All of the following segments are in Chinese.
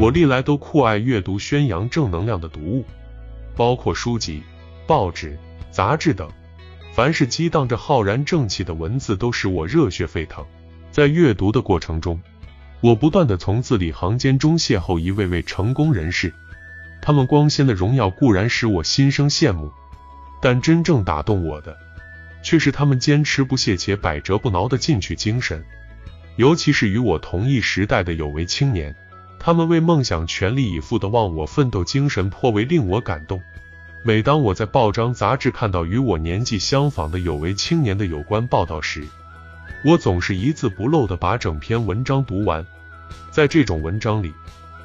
我历来都酷爱阅读宣扬正能量的读物，包括书籍、报纸、杂志等。凡是激荡着浩然正气的文字，都使我热血沸腾。在阅读的过程中，我不断的从字里行间中邂逅一位位成功人士，他们光鲜的荣耀固然使我心生羡慕，但真正打动我的，却是他们坚持不懈且百折不挠的进取精神。尤其是与我同一时代的有为青年，他们为梦想全力以赴的忘我奋斗精神颇为令我感动。每当我在报章杂志看到与我年纪相仿的有为青年的有关报道时，我总是一字不漏的把整篇文章读完。在这种文章里，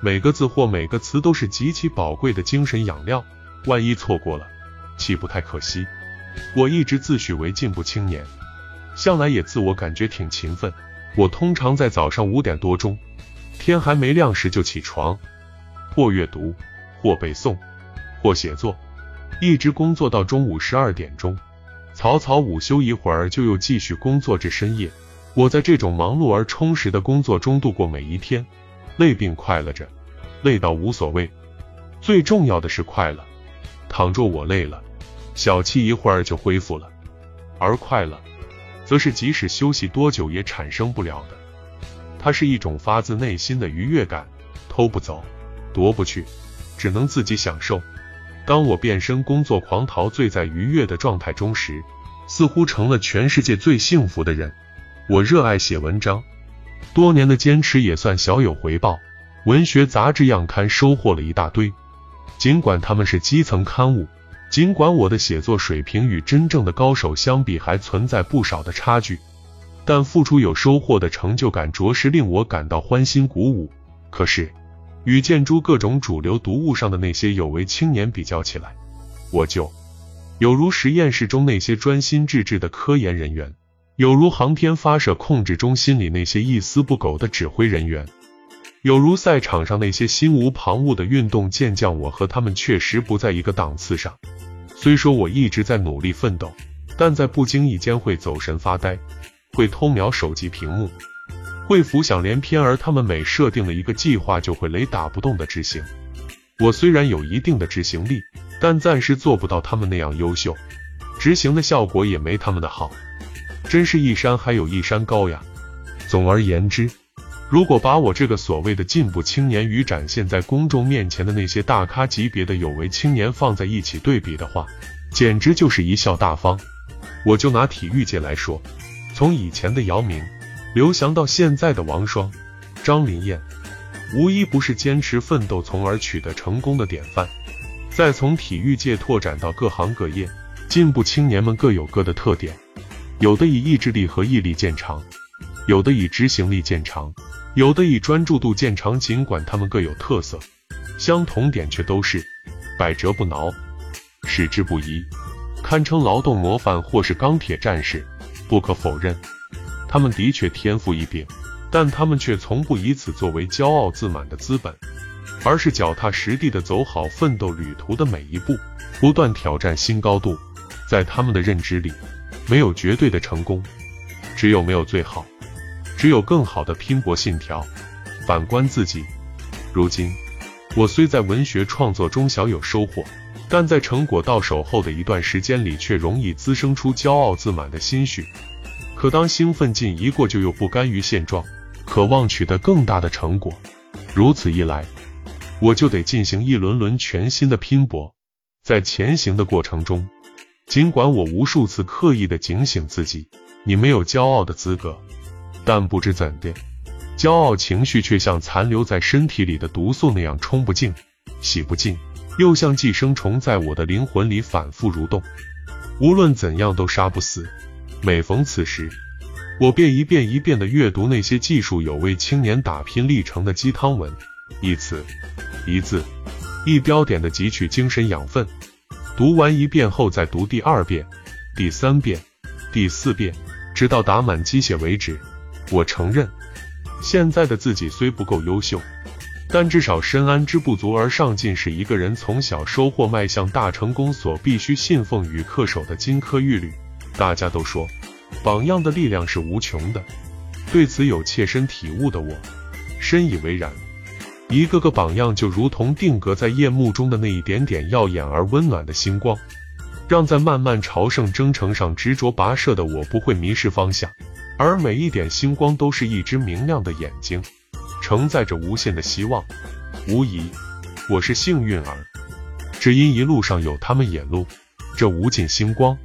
每个字或每个词都是极其宝贵的精神养料，万一错过了，岂不太可惜？我一直自诩为进步青年，向来也自我感觉挺勤奋。我通常在早上五点多钟，天还没亮时就起床，或阅读，或背诵，或写作。一直工作到中午十二点钟，草草午休一会儿，就又继续工作至深夜。我在这种忙碌而充实的工作中度过每一天，累并快乐着，累到无所谓。最重要的是快乐。倘若我累了，小憩一会儿就恢复了；而快乐，则是即使休息多久也产生不了的。它是一种发自内心的愉悦感，偷不走，夺不去，只能自己享受。当我变身工作狂，陶醉在愉悦的状态中时，似乎成了全世界最幸福的人。我热爱写文章，多年的坚持也算小有回报。文学杂志样刊收获了一大堆，尽管他们是基层刊物，尽管我的写作水平与真正的高手相比还存在不少的差距，但付出有收获的成就感着实令我感到欢欣鼓舞。可是。与建筑各种主流读物上的那些有为青年比较起来，我就有如实验室中那些专心致志的科研人员，有如航天发射控制中心里那些一丝不苟的指挥人员，有如赛场上那些心无旁骛的运动健将。我和他们确实不在一个档次上。虽说我一直在努力奋斗，但在不经意间会走神发呆，会偷瞄手机屏幕。会浮想联翩，而他们每设定了一个计划，就会雷打不动的执行。我虽然有一定的执行力，但暂时做不到他们那样优秀，执行的效果也没他们的好。真是一山还有一山高呀！总而言之，如果把我这个所谓的进步青年与展现在公众面前的那些大咖级别的有为青年放在一起对比的话，简直就是贻笑大方。我就拿体育界来说，从以前的姚明。刘翔到现在的王霜、张林燕，无一不是坚持奋斗从而取得成功的典范。再从体育界拓展到各行各业，进步青年们各有各的特点，有的以意志力和毅力见长，有的以执行力见长，有的以专注度见长。尽管他们各有特色，相同点却都是百折不挠、矢志不移，堪称劳动模范或是钢铁战士。不可否认。他们的确天赋异禀，但他们却从不以此作为骄傲自满的资本，而是脚踏实地的走好奋斗旅途的每一步，不断挑战新高度。在他们的认知里，没有绝对的成功，只有没有最好，只有更好的拼搏信条。反观自己，如今我虽在文学创作中小有收获，但在成果到手后的一段时间里，却容易滋生出骄傲自满的心绪。可当兴奋劲一过，就又不甘于现状，渴望取得更大的成果。如此一来，我就得进行一轮轮全新的拼搏。在前行的过程中，尽管我无数次刻意的警醒自己，你没有骄傲的资格，但不知怎的，骄傲情绪却像残留在身体里的毒素那样冲不净、洗不尽，又像寄生虫在我的灵魂里反复蠕动，无论怎样都杀不死。每逢此时，我便一遍一遍地阅读那些技术有为青年打拼历程的鸡汤文，一词一字一标点地汲取精神养分。读完一遍后，再读第二遍、第三遍、第四遍，直到打满鸡血为止。我承认，现在的自己虽不够优秀，但至少深谙之不足而上进是一个人从小收获迈向大成功所必须信奉与恪守的金科玉律。大家都说，榜样的力量是无穷的。对此有切身体悟的我，深以为然。一个个榜样就如同定格在夜幕中的那一点点耀眼而温暖的星光，让在漫漫朝圣征程上执着跋涉的我不会迷失方向。而每一点星光都是一只明亮的眼睛，承载着无限的希望。无疑，我是幸运儿，只因一路上有他们引路，这无尽星光，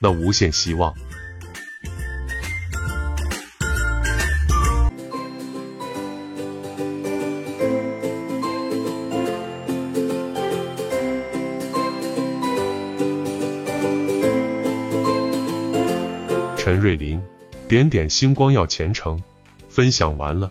那无限希望。陈瑞林。点点星光耀前程，分享完了。